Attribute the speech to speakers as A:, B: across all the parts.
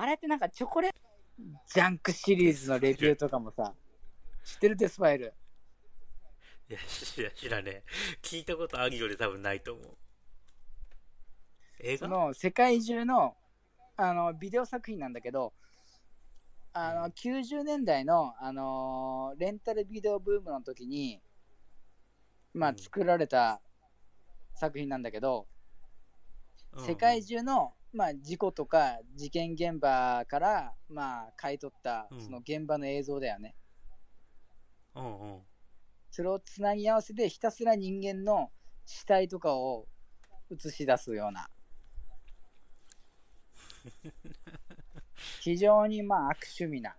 A: あれってなんかチョコレートジャンクシリーズのレビューとかもさ、知ってるデスファイル。
B: いや、知ら知らねえ。聞いたことあるより多分ないと思う。映画？
A: その世界中のあのビデオ作品なんだけど、あの90年代の、あのーレンタルビデオブームの時に、まあ
B: うん、
A: 作られた作品なんだけど、
B: うん
A: 世界中の、まあ、事故とか事件現場から、まあ、買い取った
B: うん
A: その現場の映像だよね。
B: うんうん。
A: それをつなぎ合わせてひたすら人間の死体とかを映し出すような非常にまあ悪趣味な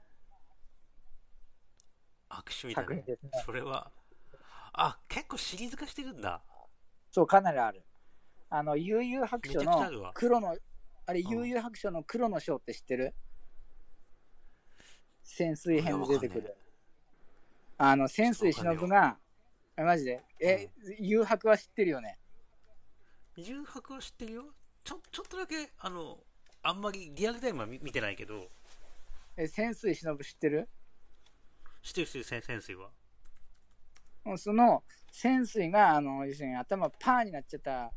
B: 悪趣味だね。
A: ね。
B: それは。あ、結構シリーズ化してるんだ。
A: そう、かなりある。あの、悠々白書の
B: わ
A: 黒の、あれ、
B: うん。
A: 悠々白書の黒の章って知ってる？潜水編で出てくる。あの、潜水忍が、えマジで、え、誘白は知ってるよね？
B: 誘白は知ってるよ。ちょ、ちょっとだけ、あの、あんまりリアルタイムは見見てないけど、
A: え、潜水忍知ってる？
B: 知ってる知ってる潜潜水は。
A: その潜水があの要するに頭パーになっちゃった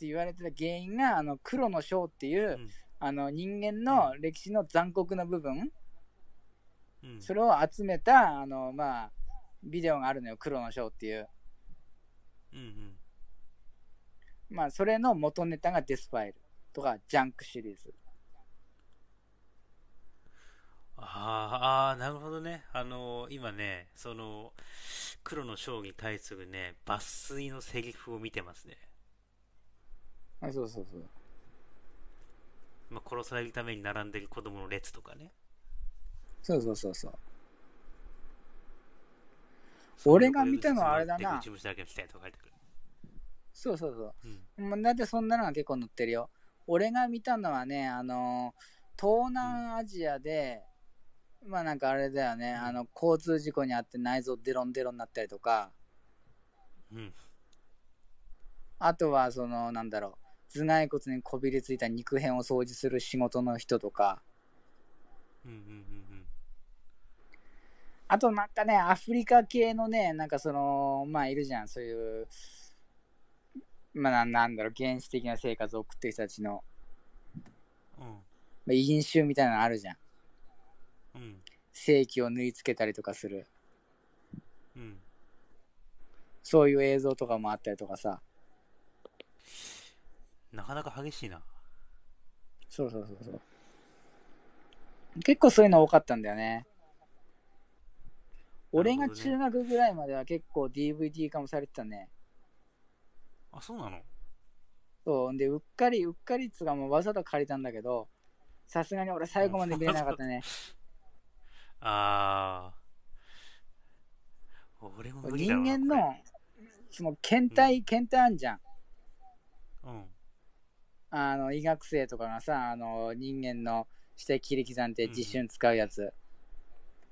A: って言われてた原因があの黒の章っていう、
B: うん
A: あの人間の歴史の残酷な部分、
B: うん。
A: それを集めたあのまあビデオがあるのよ黒の章っていう
B: うんうん。
A: まあそれの元ネタがデスファイルとかジャンクシリーズ
B: あーあー、なるほどね。あの今ね、その、黒の章に対するね、抜粋のセリフを見てますね。
A: あそうそうそう
B: まあ、殺されるために並んでる子供の列とかね。
A: そうそうそうそう俺が見たのはあれだな。そうそうそう
B: うん。
A: まあだってそんなのが結構載ってるよ。俺が見たのはね、あの東南アジアで、まあなんかあれだよね、あの交通事故にあって内臓デロンデロンになったりとか、
B: うん。
A: あとはそのなんだろう、頭蓋骨にこびりついた肉片を掃除する仕事の人とか、
B: うんうんうん
A: あとなんかね、アフリカ系のね、なんかその、まあいるじゃん、そういう、まあななんだろう、原始的な生活を送ってる人たちの、
B: うん。
A: まあ、飲酒みたいなのあるじゃん。
B: うん。うん。
A: 正規を縫い付けたりとかする。
B: うん。
A: そういう映像とかもあったりとかさ。
B: なかなか激しいな。
A: そうそうそうそう。結構そういうの多かったんだよね。俺が中学ぐらいまでは結構 DVD 化もされてたね。
B: あ、そうなの？
A: そう。で、うっかり、うっかりっつうかもうわざと借りたんだけど、さすがに俺最後まで見れなかったね。
B: あー。俺も無理だろ
A: 人間の、その検体、検体あんじゃん。
B: うん。
A: あの、医学生とかがさ、あの、人間の死体切り刻んで実習に使うやつ。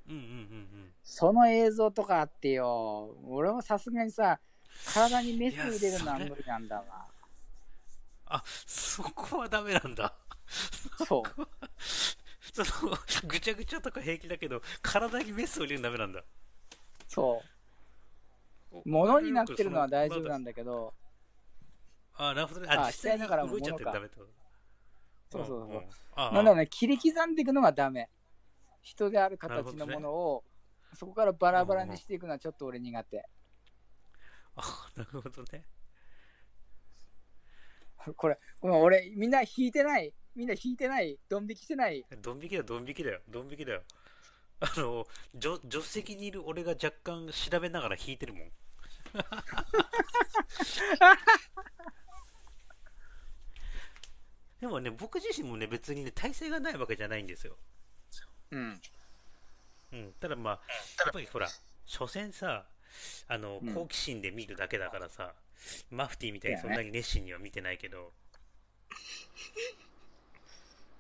B: うんうんうんうん。
A: その映像とかあってよ、俺もさすがにさ、体にメス入れるのは無理なんだわ。
B: あ、そこはダメなんだ。
A: そう。
B: その、ぐちゃぐちゃとか平気だけど、体にメスを入れるのダメなんだ。
A: そう。物になってるのは大丈夫なんだけど、
B: あ、なるほどね。
A: あ
B: あ、実際
A: だから
B: 動いちゃってるダメってこと
A: そうそうそう。
B: んんあ
A: なんだろうね、切り刻んでいくのがダメ。人である形のものを、そこからバラバラにしていくのはちょっと俺苦手。
B: あ、なるほどね。
A: これ、ごめん、俺、みんな引いてない。みんな引いてない。ドン引きしてない。
B: ドン引きだよ、ドン引きだよ、ドン引きだよ。あの、助助手席にいる俺が若干調べながら弾いてるもん。でもね、僕自身もね、別にね、体勢がないわけじゃないんですよ。
A: うん。
B: うん。ただまあ、やっぱりほら、所詮さ、あの
A: うん、
B: 好奇心で見るだけだからさ、マフティーみたいにそんなに熱心には見てないけど、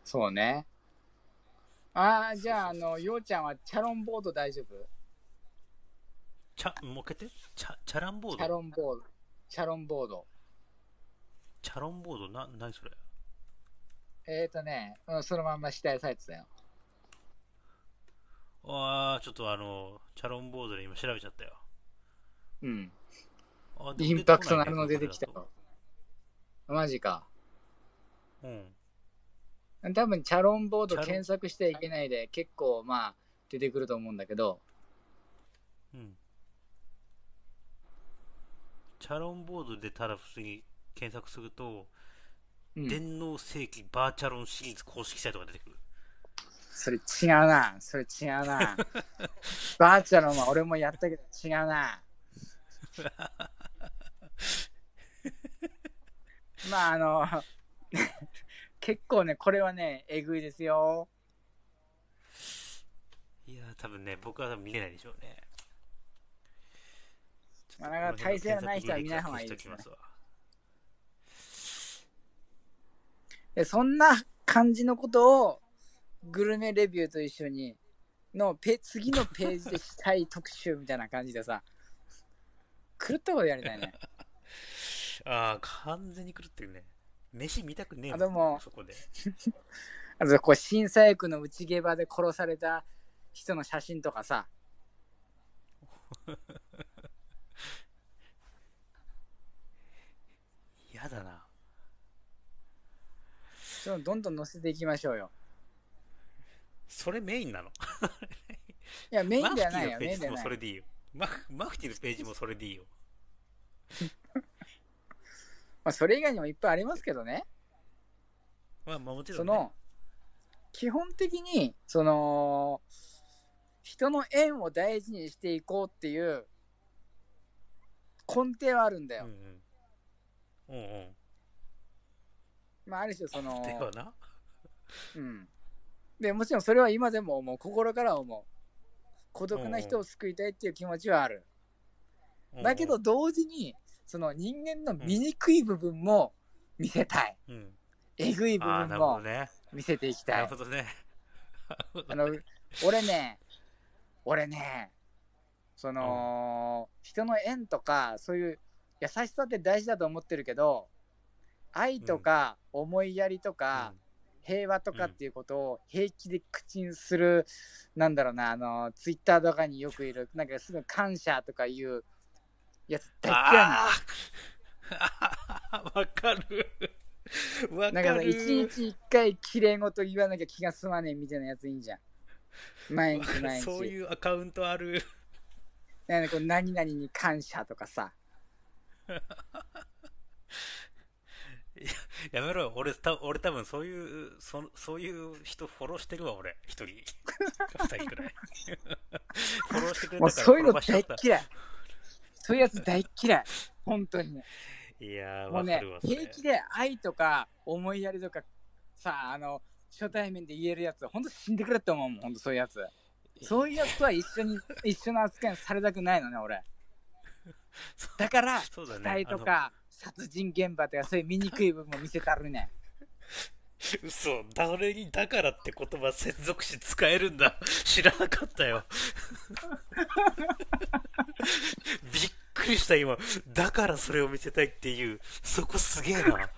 A: そうね。ああ、じゃあ、あの、ようちゃんはチャロンボード大丈夫？
B: チャ、もう一回言ってチャ、チャランボー
A: チャ
B: ド
A: ロンボード。チャロンボード。
B: チャロンボードな、何それ？
A: えっ、ー、とね、うん、そのまんま指定サイトだよ。
B: ああ、ちょっとあの、チャロンボードで今調べちゃったよ。
A: うん。
B: あ
A: インパクトなるの出てきた。よ。マジか。
B: とうん。
A: 多分、チャロンボード検索してはいけないで、結構、まあ、出てくると思うんだけど、
B: うん。チャロンボードでただ普通に検索すると、
A: うん、
B: 電脳世紀バーチャロンシリーズ公式サイトが出てくる。
A: それ違うな。それ違うな。バーチャロンは俺もやったけど違うな。まあ、あの、結構ね、これはね、えぐいですよ。
B: いやー、多分ね、僕は多分見れないでしょうね。
A: まあなかなか体勢がない人は見ない方がいいですね
B: ちょっとこの辺の検索履歴は消しときますわ
A: でそんな感じのことを、グルメレビューと一緒に、のペ次のページでしたい特集みたいな感じでさ、狂ったことやりたいね。
B: ああ、完全に狂ってるね。飯見たくねえ
A: あでも
B: そこで。
A: あと、こう、震災区の内ゲバで殺された人の写真とかさ、
B: 嫌だな。
A: そどんどん載せていきましょうよ。
B: それメインなの？
A: いや、メインではないよ、
B: ィのページ
A: メインではない。
B: もそれでいいよ。マフマフティのページもそれでいいよ。
A: まあ、それ以外にもいっぱいありますけどね。
B: まあ、まあもちろん、ね。
A: その、基本的に、その、人の縁を大事にしていこうっていう根底はあるんだよ。
B: うんうん。うんうん。
A: まあ、ある種その、
B: ではな。
A: うん。で、もちろんそれは今でも思う。心から思う。孤独な人を救いたいっていう気持ちはある。
B: うんうん
A: だけど、同時に、その人間の醜い部分も見せたい。
B: うん。
A: えぐい部分も
B: ね。
A: 見せていきたい
B: なるほ。どね。
A: あの、俺ね、俺ね、その、人の縁とか、そういう優しさって大事だと思ってるけど、愛とか思いやりとか、平和とかっていうことを平気で口にする、なんだろうな、あの、ツイッターとかによくいる、なんかすぐ感謝とかいうやつ大嫌いなの。
B: ああ、わかる。わ
A: か
B: る。
A: 一日一回綺麗事言わなきゃ気が済まねえみたいなやついいんじゃん。毎日毎日。
B: そういうアカウントある。
A: なんかこう何々に感謝とかさ。
B: やめろよ。俺、た俺多分そういう、そそういう人フォローしてるわ、俺。一人。二人くらい。フォローしてくれたから
A: もうそういうの大っ嫌い。そういうやつ大っ嫌い。本当に。
B: いやー、
A: もうね平気で愛とか思いやりとかさ、あの、初対面で言えるやつ、本当死んでくれって思うもん、本当そういうやつ。そういうやつとは一緒に、一緒の扱いにされたくないのね、俺。だから、死
B: そうだね
A: 体とか、殺人現場とか、そういう醜い部分も見せたるね。
B: 嘘、誰にだからって言葉接続詞使えるんだ。知らなかったよ。びっくりした今。だからそれを見せたいっていう、そこすげえな。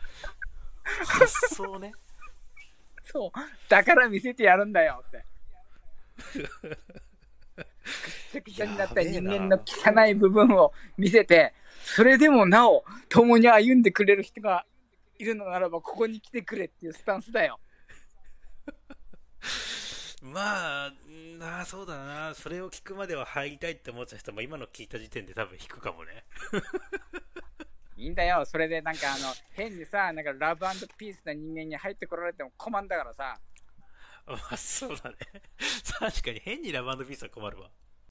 B: 発想ね。
A: そう。だから見せてやるんだよって。ぐっちゃぐちゃになった人間の汚い部分を見せて、それでもなお、共に歩んでくれる人がいるのならば、ここに来てくれっていうスタンスだよ。
B: まあ、なあ、そうだな。それを聞くまでは入りたいって思ってた人も今の聞いた時点で多分引くかもね。
A: いいんだよ。それでなんかあの、変にさ、なんかラブピースな人間に入ってこられても困んだからさ。
B: まあ、そうだね。確かに変にラブピースは困るわ。